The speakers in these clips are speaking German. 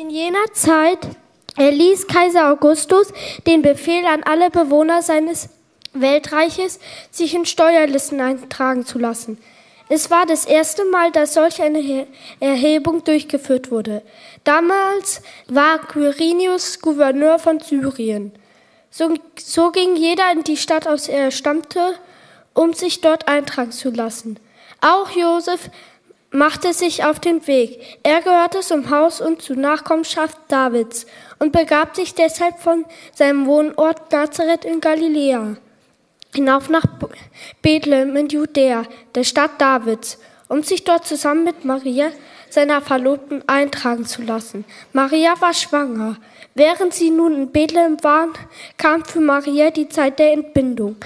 In jener Zeit erließ Kaiser Augustus den Befehl an alle Bewohner seines Weltreiches, sich in Steuerlisten eintragen zu lassen. Es war das erste Mal, dass solch eine Erhebung durchgeführt wurde. Damals war Quirinius Gouverneur von Syrien. So, so ging jeder in die Stadt, aus der er stammte, um sich dort eintragen zu lassen. Auch Josef machte sich auf den Weg. Er gehörte zum Haus und zur Nachkommenschaft Davids und begab sich deshalb von seinem Wohnort Nazareth in Galiläa hinauf nach Bethlehem in Judäa, der Stadt Davids, um sich dort zusammen mit Maria, seiner Verlobten, eintragen zu lassen. Maria war schwanger. Während sie nun in Bethlehem waren, kam für Maria die Zeit der Entbindung.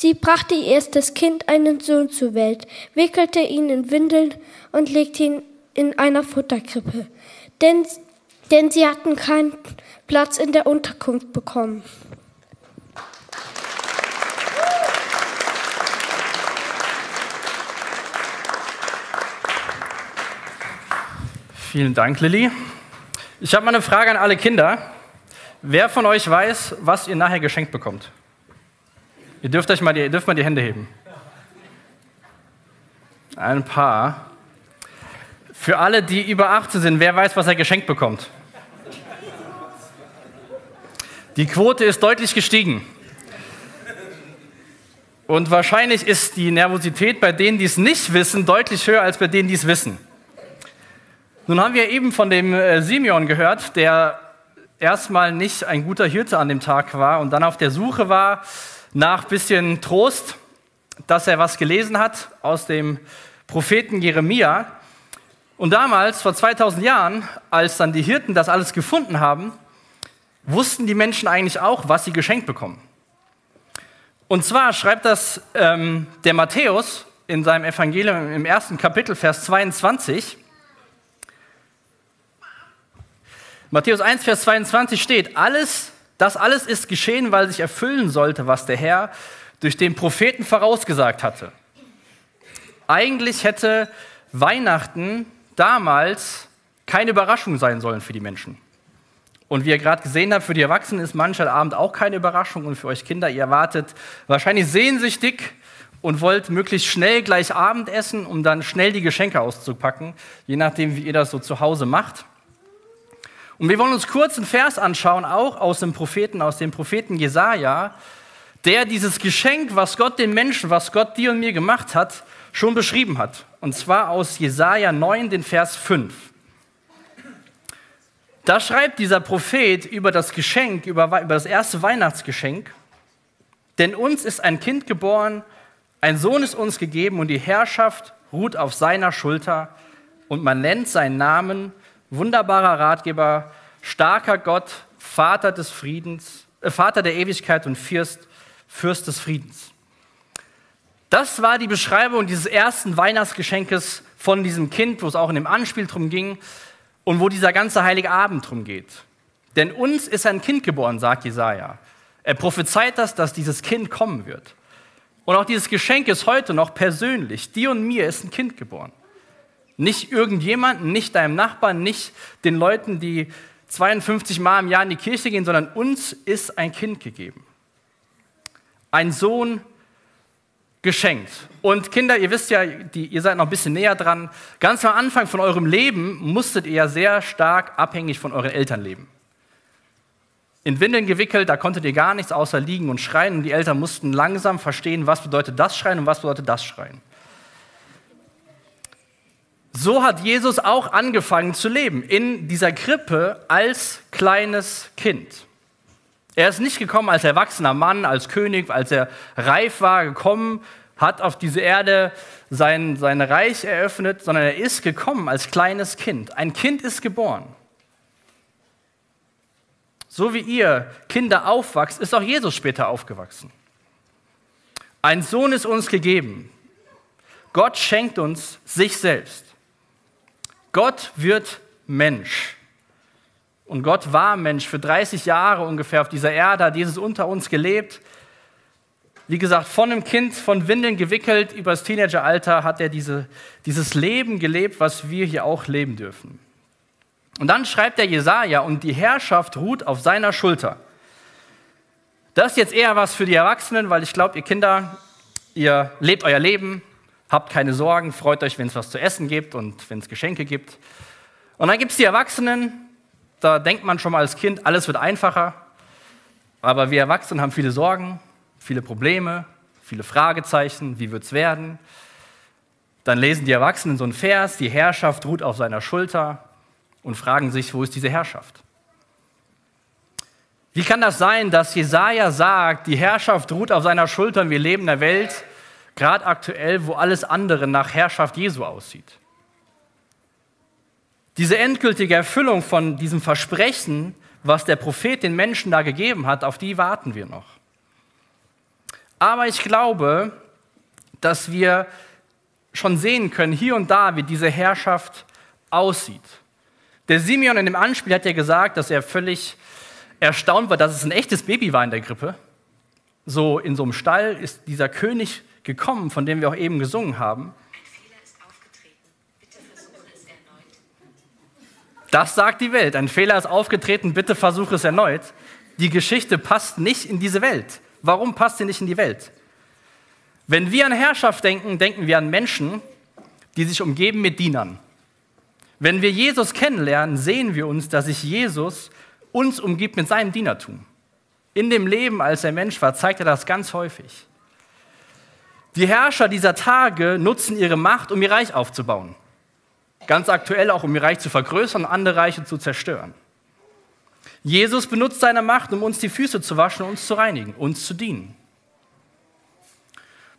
Sie brachte ihr erstes Kind, einen Sohn, zur Welt, wickelte ihn in Windeln und legte ihn in einer Futterkrippe, denn, denn sie hatten keinen Platz in der Unterkunft bekommen. Vielen Dank, Lilly. Ich habe mal eine Frage an alle Kinder. Wer von euch weiß, was ihr nachher geschenkt bekommt? Ihr dürft, euch mal die, ihr dürft mal die Hände heben. Ein paar. Für alle, die über 18 sind, wer weiß, was er geschenkt bekommt? Die Quote ist deutlich gestiegen. Und wahrscheinlich ist die Nervosität bei denen, die es nicht wissen, deutlich höher als bei denen, die es wissen. Nun haben wir eben von dem äh, Simeon gehört, der erstmal nicht ein guter Hirte an dem Tag war und dann auf der Suche war nach bisschen Trost, dass er was gelesen hat aus dem Propheten Jeremia. Und damals, vor 2000 Jahren, als dann die Hirten das alles gefunden haben, wussten die Menschen eigentlich auch, was sie geschenkt bekommen. Und zwar schreibt das ähm, der Matthäus in seinem Evangelium im ersten Kapitel, Vers 22. Matthäus 1, Vers 22 steht, alles, das alles ist geschehen, weil sich erfüllen sollte, was der Herr durch den Propheten vorausgesagt hatte. Eigentlich hätte Weihnachten damals keine Überraschung sein sollen für die Menschen. Und wie ihr gerade gesehen habt, für die Erwachsenen ist mancher Abend auch keine Überraschung und für euch Kinder, ihr erwartet wahrscheinlich sehnsüchtig und wollt möglichst schnell gleich Abend essen, um dann schnell die Geschenke auszupacken, je nachdem, wie ihr das so zu Hause macht. Und wir wollen uns kurz einen Vers anschauen, auch aus dem Propheten, aus dem Propheten Jesaja, der dieses Geschenk, was Gott den Menschen, was Gott dir und mir gemacht hat, schon beschrieben hat. Und zwar aus Jesaja 9, den Vers 5. Da schreibt dieser Prophet über das Geschenk, über, über das erste Weihnachtsgeschenk, denn uns ist ein Kind geboren, ein Sohn ist uns gegeben und die Herrschaft ruht auf seiner Schulter und man nennt seinen Namen wunderbarer Ratgeber, starker Gott, Vater des Friedens, äh, Vater der Ewigkeit und Fürst, Fürst des Friedens. Das war die Beschreibung dieses ersten Weihnachtsgeschenkes von diesem Kind, wo es auch in dem Anspiel drum ging und wo dieser ganze heilige Abend drum geht. Denn uns ist ein Kind geboren, sagt Jesaja. Er prophezeit das, dass dieses Kind kommen wird. Und auch dieses Geschenk ist heute noch persönlich. Dir und mir ist ein Kind geboren. Nicht irgendjemanden, nicht deinem Nachbarn, nicht den Leuten, die 52 Mal im Jahr in die Kirche gehen, sondern uns ist ein Kind gegeben. Ein Sohn geschenkt. Und Kinder, ihr wisst ja, die, ihr seid noch ein bisschen näher dran. Ganz am Anfang von eurem Leben musstet ihr ja sehr stark abhängig von euren Eltern leben. In Windeln gewickelt, da konntet ihr gar nichts außer liegen und schreien. Und die Eltern mussten langsam verstehen, was bedeutet das Schreien und was bedeutet das Schreien. So hat Jesus auch angefangen zu leben, in dieser Krippe als kleines Kind. Er ist nicht gekommen als erwachsener Mann, als König, als er reif war, gekommen, hat auf diese Erde sein, sein Reich eröffnet, sondern er ist gekommen als kleines Kind. Ein Kind ist geboren. So wie ihr Kinder aufwachst, ist auch Jesus später aufgewachsen. Ein Sohn ist uns gegeben. Gott schenkt uns sich selbst. Gott wird Mensch. Und Gott war Mensch für 30 Jahre ungefähr auf dieser Erde, hat Jesus unter uns gelebt. Wie gesagt, von einem Kind, von Windeln gewickelt, über das Teenageralter hat er diese, dieses Leben gelebt, was wir hier auch leben dürfen. Und dann schreibt der Jesaja, und die Herrschaft ruht auf seiner Schulter. Das ist jetzt eher was für die Erwachsenen, weil ich glaube, ihr Kinder, ihr lebt euer Leben, habt keine Sorgen, freut euch, wenn es was zu essen gibt und wenn es Geschenke gibt. Und dann gibt es die Erwachsenen, da denkt man schon mal als Kind, alles wird einfacher. Aber wir Erwachsenen haben viele Sorgen, viele Probleme, viele Fragezeichen, wie wird es werden? Dann lesen die Erwachsenen so einen Vers, die Herrschaft ruht auf seiner Schulter und fragen sich, wo ist diese Herrschaft? Wie kann das sein, dass Jesaja sagt, die Herrschaft ruht auf seiner Schulter und wir leben in der Welt, gerade aktuell, wo alles andere nach Herrschaft Jesu aussieht? Diese endgültige Erfüllung von diesem Versprechen, was der Prophet den Menschen da gegeben hat, auf die warten wir noch. Aber ich glaube, dass wir schon sehen können, hier und da, wie diese Herrschaft aussieht. Der Simeon in dem Anspiel hat ja gesagt, dass er völlig erstaunt war, dass es ein echtes Baby war in der Grippe. So in so einem Stall ist dieser König gekommen, von dem wir auch eben gesungen haben. Das sagt die Welt. Ein Fehler ist aufgetreten, bitte versuche es erneut. Die Geschichte passt nicht in diese Welt. Warum passt sie nicht in die Welt? Wenn wir an Herrschaft denken, denken wir an Menschen, die sich umgeben mit Dienern. Wenn wir Jesus kennenlernen, sehen wir uns, dass sich Jesus uns umgibt mit seinem Dienertum. In dem Leben, als er Mensch war, zeigt er das ganz häufig. Die Herrscher dieser Tage nutzen ihre Macht, um ihr Reich aufzubauen. Ganz aktuell auch, um ihr Reich zu vergrößern und andere Reiche zu zerstören. Jesus benutzt seine Macht, um uns die Füße zu waschen uns zu reinigen, uns zu dienen.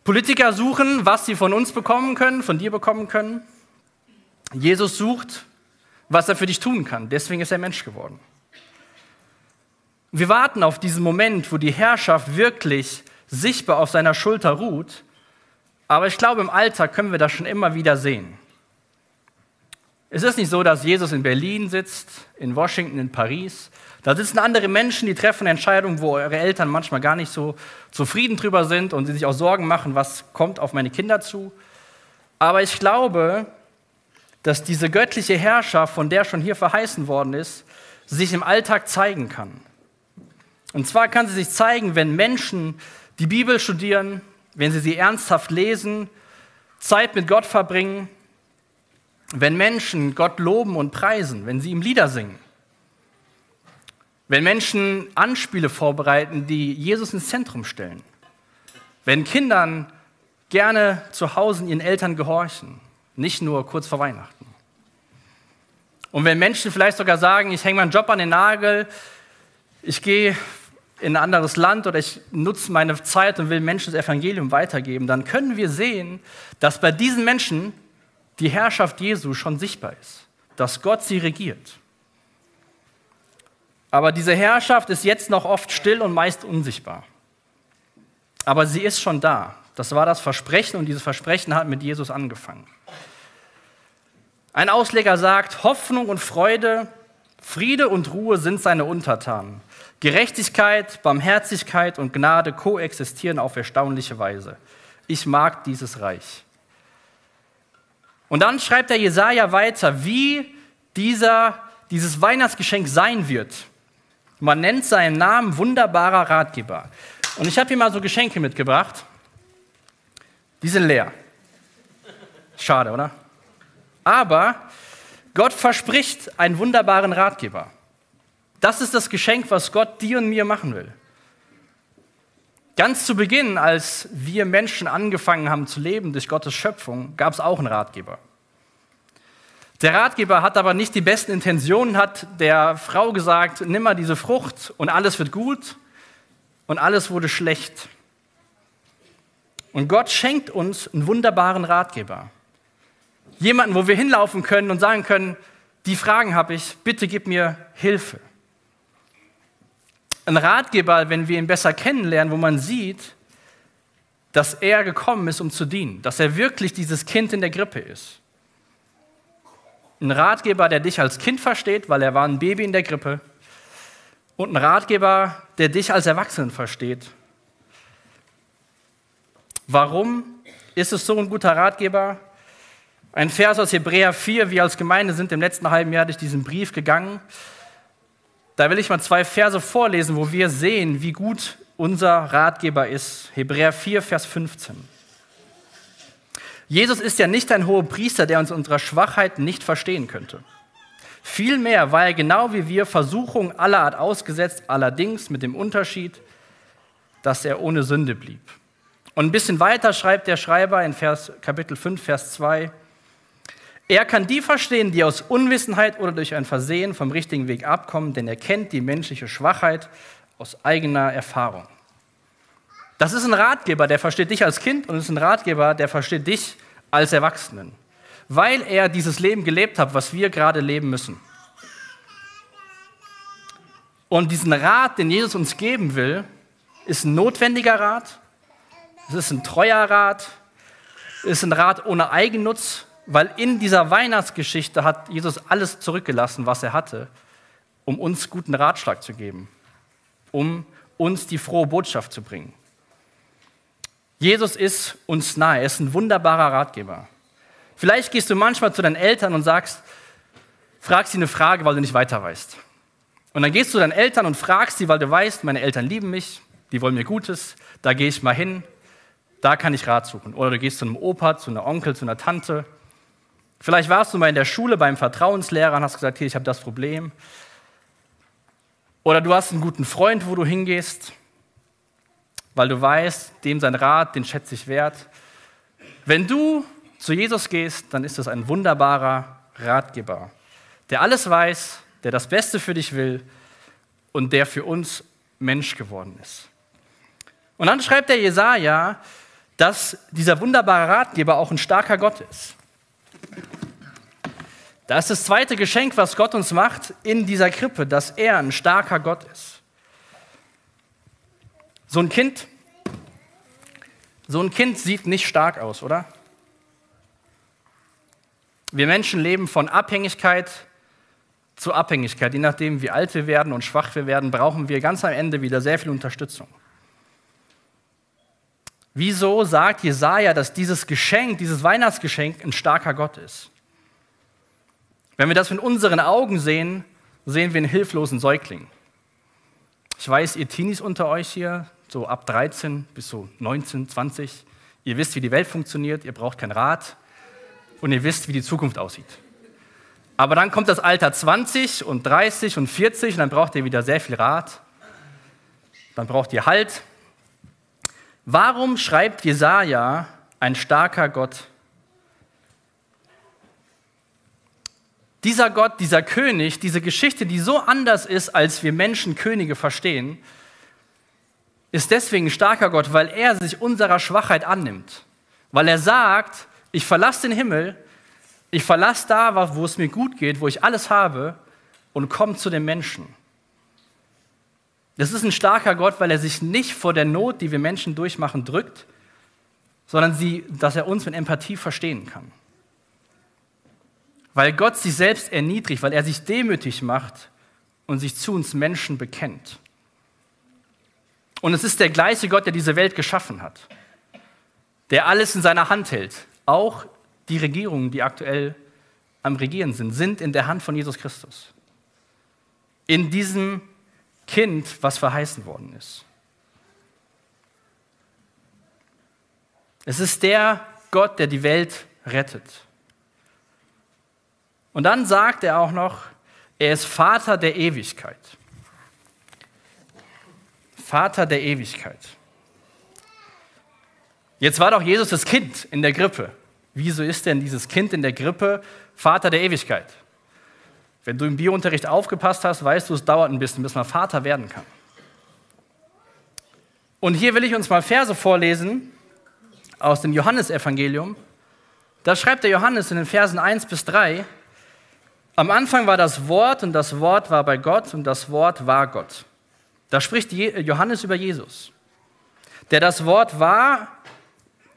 Politiker suchen, was sie von uns bekommen können, von dir bekommen können. Jesus sucht, was er für dich tun kann. Deswegen ist er Mensch geworden. Wir warten auf diesen Moment, wo die Herrschaft wirklich sichtbar auf seiner Schulter ruht. Aber ich glaube, im Alltag können wir das schon immer wieder sehen. Es ist nicht so, dass Jesus in Berlin sitzt, in Washington, in Paris. Da sitzen andere Menschen, die treffen Entscheidungen, wo eure Eltern manchmal gar nicht so zufrieden drüber sind und sie sich auch Sorgen machen, was kommt auf meine Kinder zu. Aber ich glaube, dass diese göttliche Herrschaft, von der schon hier verheißen worden ist, sich im Alltag zeigen kann. Und zwar kann sie sich zeigen, wenn Menschen die Bibel studieren, wenn sie sie ernsthaft lesen, Zeit mit Gott verbringen wenn Menschen Gott loben und preisen, wenn sie ihm Lieder singen, wenn Menschen Anspiele vorbereiten, die Jesus ins Zentrum stellen, wenn Kindern gerne zu Hause ihren Eltern gehorchen, nicht nur kurz vor Weihnachten. Und wenn Menschen vielleicht sogar sagen, ich hänge meinen Job an den Nagel, ich gehe in ein anderes Land oder ich nutze meine Zeit und will Menschen das Evangelium weitergeben, dann können wir sehen, dass bei diesen Menschen die Herrschaft Jesu schon sichtbar ist, dass Gott sie regiert. Aber diese Herrschaft ist jetzt noch oft still und meist unsichtbar. Aber sie ist schon da. Das war das Versprechen und dieses Versprechen hat mit Jesus angefangen. Ein Ausleger sagt, Hoffnung und Freude, Friede und Ruhe sind seine Untertanen. Gerechtigkeit, Barmherzigkeit und Gnade koexistieren auf erstaunliche Weise. Ich mag dieses Reich. Und dann schreibt der Jesaja weiter, wie dieser, dieses Weihnachtsgeschenk sein wird. Man nennt seinen Namen wunderbarer Ratgeber. Und ich habe hier mal so Geschenke mitgebracht. Die sind leer. Schade, oder? Aber Gott verspricht einen wunderbaren Ratgeber. Das ist das Geschenk, was Gott dir und mir machen will. Ganz zu Beginn, als wir Menschen angefangen haben zu leben durch Gottes Schöpfung, gab es auch einen Ratgeber. Der Ratgeber hat aber nicht die besten Intentionen, hat der Frau gesagt, nimm mal diese Frucht und alles wird gut und alles wurde schlecht. Und Gott schenkt uns einen wunderbaren Ratgeber. Jemanden, wo wir hinlaufen können und sagen können, die Fragen habe ich, bitte gib mir Hilfe ein Ratgeber, wenn wir ihn besser kennenlernen, wo man sieht, dass er gekommen ist, um zu dienen, dass er wirklich dieses Kind in der Grippe ist. Ein Ratgeber, der dich als Kind versteht, weil er war ein Baby in der Grippe. Und ein Ratgeber, der dich als Erwachsenen versteht. Warum ist es so ein guter Ratgeber? Ein Vers aus Hebräer 4, wir als Gemeinde sind im letzten halben Jahr durch diesen Brief gegangen. Da will ich mal zwei Verse vorlesen, wo wir sehen, wie gut unser Ratgeber ist. Hebräer 4, Vers 15. Jesus ist ja nicht ein hoher Priester, der uns unserer Schwachheit nicht verstehen könnte. Vielmehr war er genau wie wir Versuchungen aller Art ausgesetzt, allerdings mit dem Unterschied, dass er ohne Sünde blieb. Und ein bisschen weiter schreibt der Schreiber in Vers, Kapitel 5, Vers 2, er kann die verstehen, die aus Unwissenheit oder durch ein Versehen vom richtigen Weg abkommen, denn er kennt die menschliche Schwachheit aus eigener Erfahrung. Das ist ein Ratgeber, der versteht dich als Kind und ist ein Ratgeber, der versteht dich als Erwachsenen, weil er dieses Leben gelebt hat, was wir gerade leben müssen. Und diesen Rat, den Jesus uns geben will, ist ein notwendiger Rat, es ist ein treuer Rat, es ist ein Rat ohne Eigennutz, weil in dieser Weihnachtsgeschichte hat Jesus alles zurückgelassen, was er hatte, um uns guten Ratschlag zu geben, um uns die frohe Botschaft zu bringen. Jesus ist uns nahe, er ist ein wunderbarer Ratgeber. Vielleicht gehst du manchmal zu deinen Eltern und sagst, fragst sie eine Frage, weil du nicht weiter weißt. Und dann gehst du zu deinen Eltern und fragst sie, weil du weißt, meine Eltern lieben mich, die wollen mir Gutes, da gehe ich mal hin, da kann ich Rat suchen. Oder du gehst zu einem Opa, zu einer Onkel, zu einer Tante Vielleicht warst du mal in der Schule beim Vertrauenslehrer und hast gesagt, hier, ich habe das Problem. Oder du hast einen guten Freund, wo du hingehst, weil du weißt, dem sein Rat, den schätze ich wert. Wenn du zu Jesus gehst, dann ist das ein wunderbarer Ratgeber, der alles weiß, der das Beste für dich will und der für uns Mensch geworden ist. Und dann schreibt der Jesaja, dass dieser wunderbare Ratgeber auch ein starker Gott ist. Das ist das zweite Geschenk, was Gott uns macht in dieser Krippe, dass er ein starker Gott ist. So ein Kind, so ein Kind sieht nicht stark aus, oder? Wir Menschen leben von Abhängigkeit zu Abhängigkeit. Je nachdem, wie alt wir werden und schwach wir werden, brauchen wir ganz am Ende wieder sehr viel Unterstützung. Wieso sagt Jesaja, dass dieses Geschenk, dieses Weihnachtsgeschenk ein starker Gott ist? Wenn wir das mit unseren Augen sehen, sehen wir einen hilflosen Säugling. Ich weiß, ihr Teenies unter euch hier, so ab 13 bis so 19, 20, ihr wisst, wie die Welt funktioniert, ihr braucht keinen Rat und ihr wisst, wie die Zukunft aussieht. Aber dann kommt das Alter 20 und 30 und 40 und dann braucht ihr wieder sehr viel Rat. Dann braucht ihr Halt, Warum schreibt Jesaja, ein starker Gott? Dieser Gott, dieser König, diese Geschichte, die so anders ist, als wir Menschen Könige verstehen, ist deswegen ein starker Gott, weil er sich unserer Schwachheit annimmt. Weil er sagt, ich verlasse den Himmel, ich verlasse da, wo es mir gut geht, wo ich alles habe und komme zu den Menschen. Das ist ein starker Gott, weil er sich nicht vor der Not, die wir Menschen durchmachen, drückt, sondern sie, dass er uns mit Empathie verstehen kann. Weil Gott sich selbst erniedrigt, weil er sich demütig macht und sich zu uns Menschen bekennt. Und es ist der gleiche Gott, der diese Welt geschaffen hat, der alles in seiner Hand hält. Auch die Regierungen, die aktuell am Regieren sind, sind in der Hand von Jesus Christus. In diesem Kind, was verheißen worden ist. Es ist der Gott, der die Welt rettet. Und dann sagt er auch noch, er ist Vater der Ewigkeit. Vater der Ewigkeit. Jetzt war doch Jesus das Kind in der Grippe. Wieso ist denn dieses Kind in der Grippe Vater der Ewigkeit? Wenn du im Biounterricht aufgepasst hast, weißt du, es dauert ein bisschen, bis man Vater werden kann. Und hier will ich uns mal Verse vorlesen aus dem Johannesevangelium. Da schreibt der Johannes in den Versen 1 bis 3, am Anfang war das Wort und das Wort war bei Gott und das Wort war Gott. Da spricht Johannes über Jesus. Der das Wort war,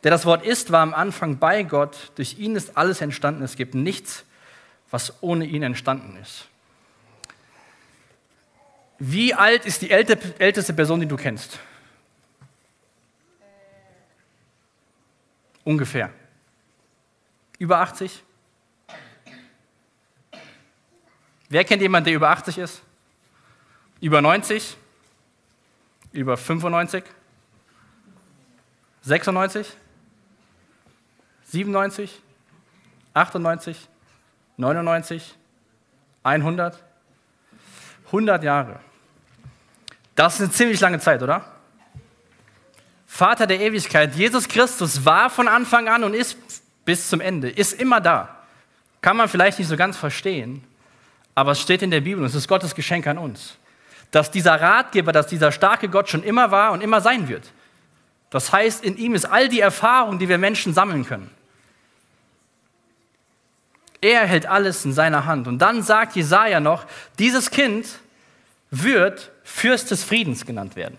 der das Wort ist, war am Anfang bei Gott. Durch ihn ist alles entstanden. Es gibt nichts, was ohne ihn entstanden ist. Wie alt ist die älteste Person, die du kennst? Ungefähr. Über 80? Wer kennt jemanden, der über 80 ist? Über 90? Über 95? 96? 97? 98? 99? 100? 100 Jahre. Das ist eine ziemlich lange Zeit, oder? Vater der Ewigkeit, Jesus Christus war von Anfang an und ist bis zum Ende, ist immer da. Kann man vielleicht nicht so ganz verstehen, aber es steht in der Bibel und es ist Gottes Geschenk an uns, dass dieser Ratgeber, dass dieser starke Gott schon immer war und immer sein wird. Das heißt, in ihm ist all die Erfahrung, die wir Menschen sammeln können. Er hält alles in seiner Hand. Und dann sagt Jesaja noch: Dieses Kind wird Fürst des Friedens genannt werden.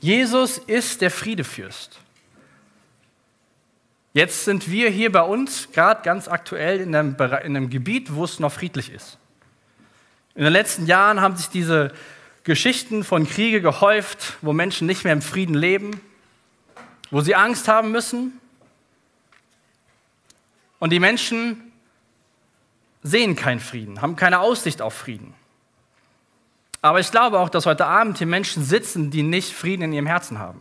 Jesus ist der Friedefürst. Jetzt sind wir hier bei uns gerade ganz aktuell in einem, in einem Gebiet, wo es noch friedlich ist. In den letzten Jahren haben sich diese Geschichten von Kriege gehäuft, wo Menschen nicht mehr im Frieden leben, wo sie Angst haben müssen. Und die Menschen sehen keinen Frieden, haben keine Aussicht auf Frieden. Aber ich glaube auch, dass heute Abend hier Menschen sitzen, die nicht Frieden in ihrem Herzen haben.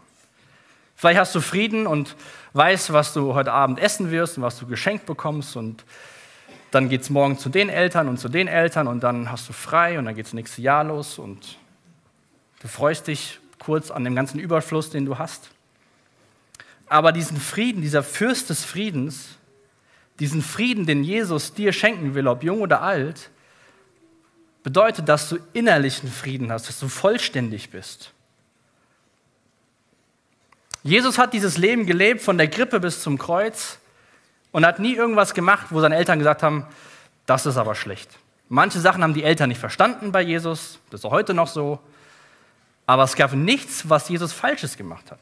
Vielleicht hast du Frieden und weißt, was du heute Abend essen wirst und was du geschenkt bekommst und dann geht es morgen zu den Eltern und zu den Eltern und dann hast du frei und dann geht das nächste Jahr los und du freust dich kurz an dem ganzen Überfluss, den du hast. Aber diesen Frieden, dieser Fürst des Friedens, diesen Frieden, den Jesus dir schenken will, ob jung oder alt, bedeutet, dass du innerlichen Frieden hast, dass du vollständig bist. Jesus hat dieses Leben gelebt, von der Grippe bis zum Kreuz, und hat nie irgendwas gemacht, wo seine Eltern gesagt haben, das ist aber schlecht. Manche Sachen haben die Eltern nicht verstanden bei Jesus, das ist auch heute noch so, aber es gab nichts, was Jesus Falsches gemacht hat.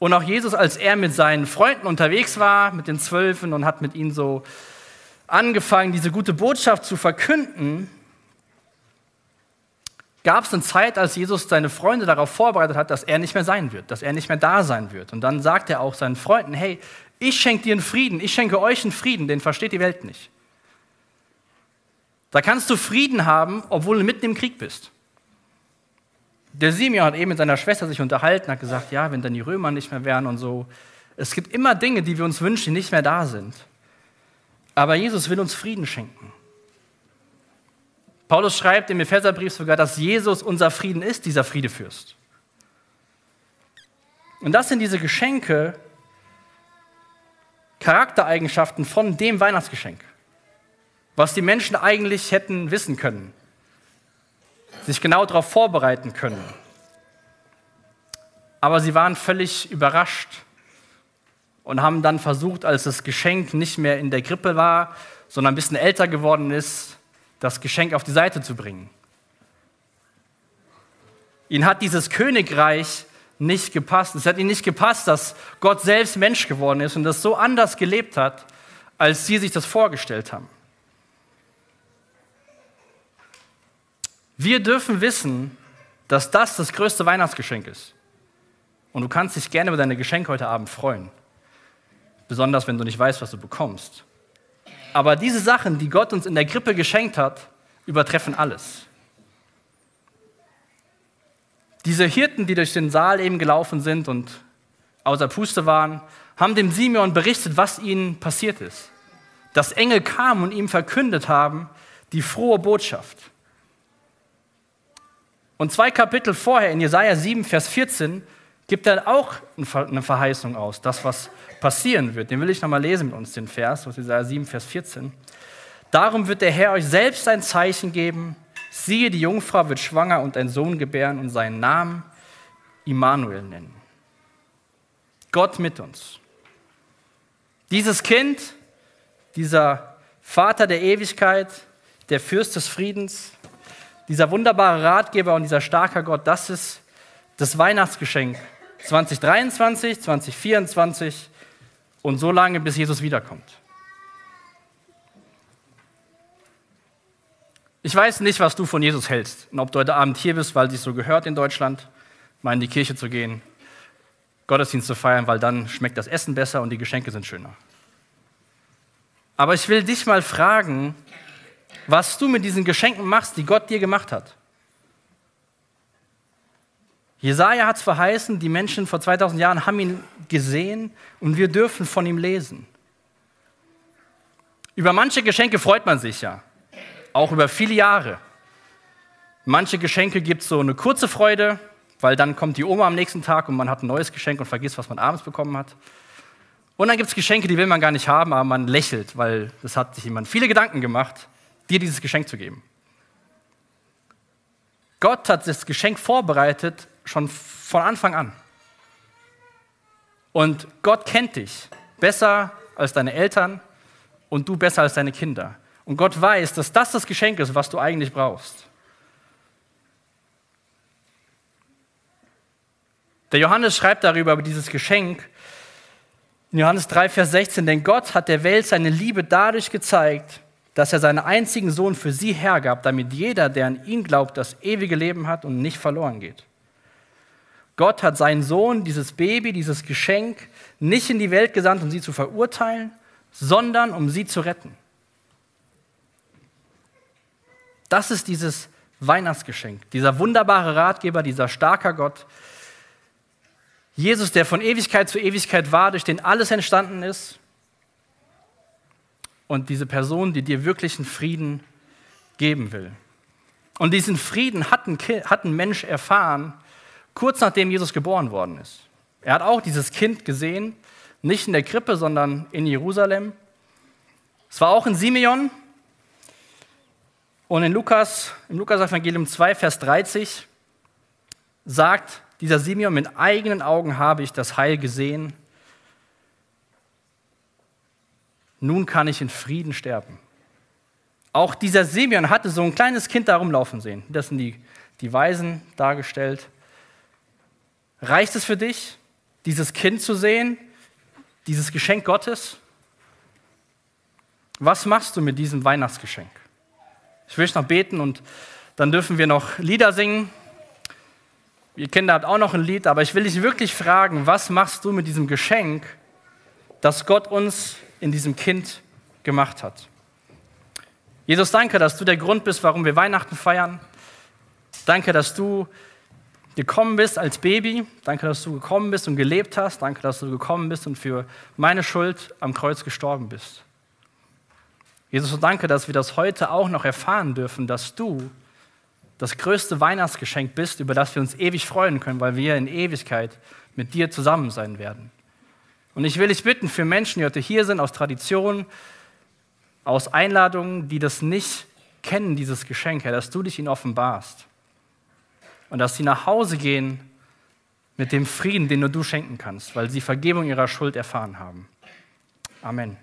Und auch Jesus, als er mit seinen Freunden unterwegs war, mit den Zwölfen und hat mit ihnen so angefangen, diese gute Botschaft zu verkünden, gab es eine Zeit, als Jesus seine Freunde darauf vorbereitet hat, dass er nicht mehr sein wird, dass er nicht mehr da sein wird. Und dann sagt er auch seinen Freunden, hey, ich schenke dir einen Frieden, ich schenke euch einen Frieden, den versteht die Welt nicht. Da kannst du Frieden haben, obwohl du mitten im Krieg bist. Der Simeon hat eben mit seiner Schwester sich unterhalten, hat gesagt, ja, wenn dann die Römer nicht mehr wären und so. Es gibt immer Dinge, die wir uns wünschen, die nicht mehr da sind. Aber Jesus will uns Frieden schenken. Paulus schreibt im Epheserbrief sogar, dass Jesus unser Frieden ist, dieser Friedefürst. Und das sind diese Geschenke, Charaktereigenschaften von dem Weihnachtsgeschenk, was die Menschen eigentlich hätten wissen können, sich genau darauf vorbereiten können. Aber sie waren völlig überrascht und haben dann versucht, als das Geschenk nicht mehr in der Grippe war, sondern ein bisschen älter geworden ist, das Geschenk auf die Seite zu bringen. Ihnen hat dieses Königreich nicht gepasst. Es hat ihnen nicht gepasst, dass Gott selbst Mensch geworden ist und das so anders gelebt hat, als sie sich das vorgestellt haben. Wir dürfen wissen, dass das das größte Weihnachtsgeschenk ist. Und du kannst dich gerne über deine Geschenke heute Abend freuen. Besonders wenn du nicht weißt, was du bekommst. Aber diese Sachen, die Gott uns in der Krippe geschenkt hat, übertreffen alles. Diese Hirten, die durch den Saal eben gelaufen sind und außer Puste waren, haben dem Simeon berichtet, was ihnen passiert ist. Dass Engel kamen und ihm verkündet haben, die frohe Botschaft. Und zwei Kapitel vorher, in Jesaja 7, Vers 14, gibt er auch eine Verheißung aus, das, was passieren wird. Den will ich nochmal lesen mit uns, den Vers, aus Jesaja 7, Vers 14. Darum wird der Herr euch selbst ein Zeichen geben. Siehe, die Jungfrau wird schwanger und einen Sohn gebären und seinen Namen Immanuel nennen. Gott mit uns. Dieses Kind, dieser Vater der Ewigkeit, der Fürst des Friedens, dieser wunderbare Ratgeber und dieser starke Gott, das ist das Weihnachtsgeschenk 2023, 2024 und so lange, bis Jesus wiederkommt. Ich weiß nicht, was du von Jesus hältst und ob du heute Abend hier bist, weil es so gehört in Deutschland, mal in die Kirche zu gehen, Gottesdienst zu feiern, weil dann schmeckt das Essen besser und die Geschenke sind schöner. Aber ich will dich mal fragen, was du mit diesen Geschenken machst, die Gott dir gemacht hat. Jesaja hat es verheißen, die Menschen vor 2000 Jahren haben ihn gesehen und wir dürfen von ihm lesen. Über manche Geschenke freut man sich ja, auch über viele Jahre. Manche Geschenke gibt es so eine kurze Freude, weil dann kommt die Oma am nächsten Tag und man hat ein neues Geschenk und vergisst, was man abends bekommen hat. Und dann gibt es Geschenke, die will man gar nicht haben, aber man lächelt, weil es hat sich jemand viele Gedanken gemacht, dir dieses Geschenk zu geben. Gott hat das Geschenk vorbereitet, schon von Anfang an. Und Gott kennt dich besser als deine Eltern und du besser als deine Kinder. Und Gott weiß, dass das das Geschenk ist, was du eigentlich brauchst. Der Johannes schreibt darüber, über dieses Geschenk, in Johannes 3, Vers 16, denn Gott hat der Welt seine Liebe dadurch gezeigt, dass er seinen einzigen Sohn für sie hergab, damit jeder, der an ihn glaubt, das ewige Leben hat und nicht verloren geht. Gott hat seinen Sohn, dieses Baby, dieses Geschenk, nicht in die Welt gesandt, um sie zu verurteilen, sondern um sie zu retten. Das ist dieses Weihnachtsgeschenk, dieser wunderbare Ratgeber, dieser starker Gott, Jesus, der von Ewigkeit zu Ewigkeit war, durch den alles entstanden ist. Und diese Person, die dir wirklichen Frieden geben will. Und diesen Frieden hat ein, hat ein Mensch erfahren, kurz nachdem Jesus geboren worden ist. Er hat auch dieses Kind gesehen, nicht in der Krippe, sondern in Jerusalem. Es war auch in Simeon. Und in Lukas, im Lukas-Evangelium 2, Vers 30 sagt dieser Simeon, mit eigenen Augen habe ich das Heil gesehen. Nun kann ich in Frieden sterben. Auch dieser Simeon hatte so ein kleines Kind da rumlaufen sehen. Das sind die, die Weisen dargestellt. Reicht es für dich, dieses Kind zu sehen, dieses Geschenk Gottes? Was machst du mit diesem Weihnachtsgeschenk? Ich will noch beten und dann dürfen wir noch Lieder singen. Ihr Kinder habt auch noch ein Lied, aber ich will dich wirklich fragen, was machst du mit diesem Geschenk, das Gott uns in diesem Kind gemacht hat? Jesus, danke, dass du der Grund bist, warum wir Weihnachten feiern. Danke, dass du gekommen bist als Baby. Danke, dass du gekommen bist und gelebt hast. Danke, dass du gekommen bist und für meine Schuld am Kreuz gestorben bist. Jesus, danke, dass wir das heute auch noch erfahren dürfen, dass du das größte Weihnachtsgeschenk bist, über das wir uns ewig freuen können, weil wir in Ewigkeit mit dir zusammen sein werden. Und ich will dich bitten für Menschen, die heute hier sind, aus Tradition, aus Einladungen, die das nicht kennen, dieses Geschenk, Herr, dass du dich ihnen offenbarst. Und dass sie nach Hause gehen mit dem Frieden, den nur du schenken kannst, weil sie Vergebung ihrer Schuld erfahren haben. Amen.